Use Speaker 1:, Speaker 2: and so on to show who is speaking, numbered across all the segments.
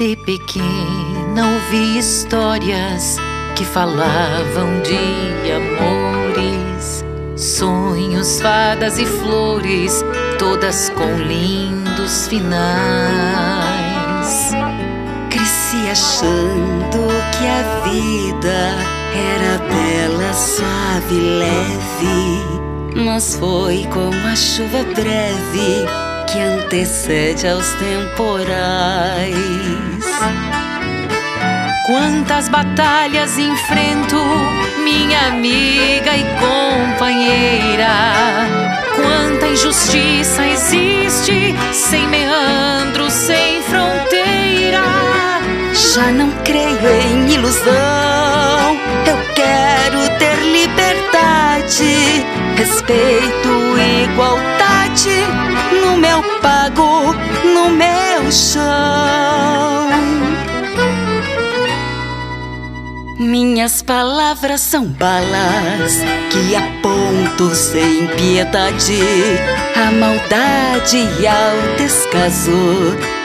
Speaker 1: De pequena ouvi histórias que falavam de amores, sonhos, fadas e flores, todas com lindos finais.
Speaker 2: Cresci achando que a vida era bela, suave, leve, mas foi como a chuva breve que antecede aos temporais.
Speaker 1: Quantas batalhas enfrento, minha amiga e companheira. Quanta injustiça existe, sem meandro, sem fronteira.
Speaker 2: Já não creio em ilusão, eu quero ter liberdade, respeito, igualdade no meu pago, no meu chão. Minhas palavras são balas que apontam sem piedade a maldade e ao descaso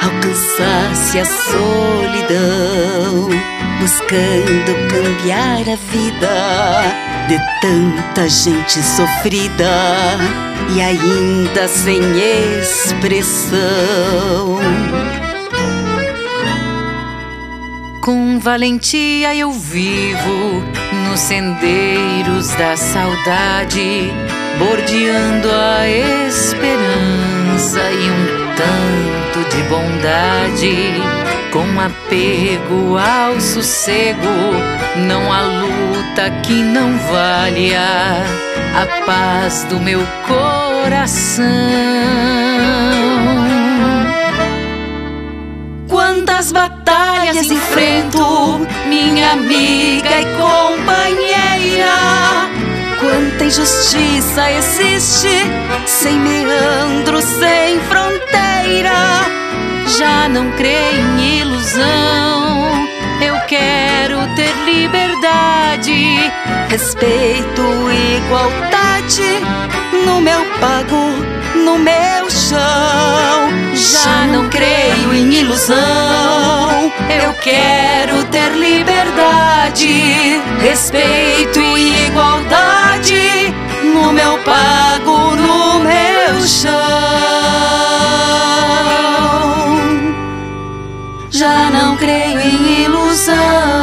Speaker 2: alcançasse a solidão, buscando cambiar a vida de tanta gente sofrida e ainda sem expressão.
Speaker 1: Com valentia eu vivo nos sendeiros da saudade, bordeando a esperança e um tanto de bondade. Com apego ao sossego, não há luta que não valha a paz do meu coração.
Speaker 2: Amiga e companheira. Quanta injustiça existe, sem meandro, sem fronteira.
Speaker 1: Já não creio em ilusão, eu quero ter liberdade,
Speaker 2: respeito, igualdade no meu pago, no meu chão. Já não creio em ilusão, eu quero ter liberdade, respeito e igualdade no meu pago, no meu chão. Já não creio em ilusão.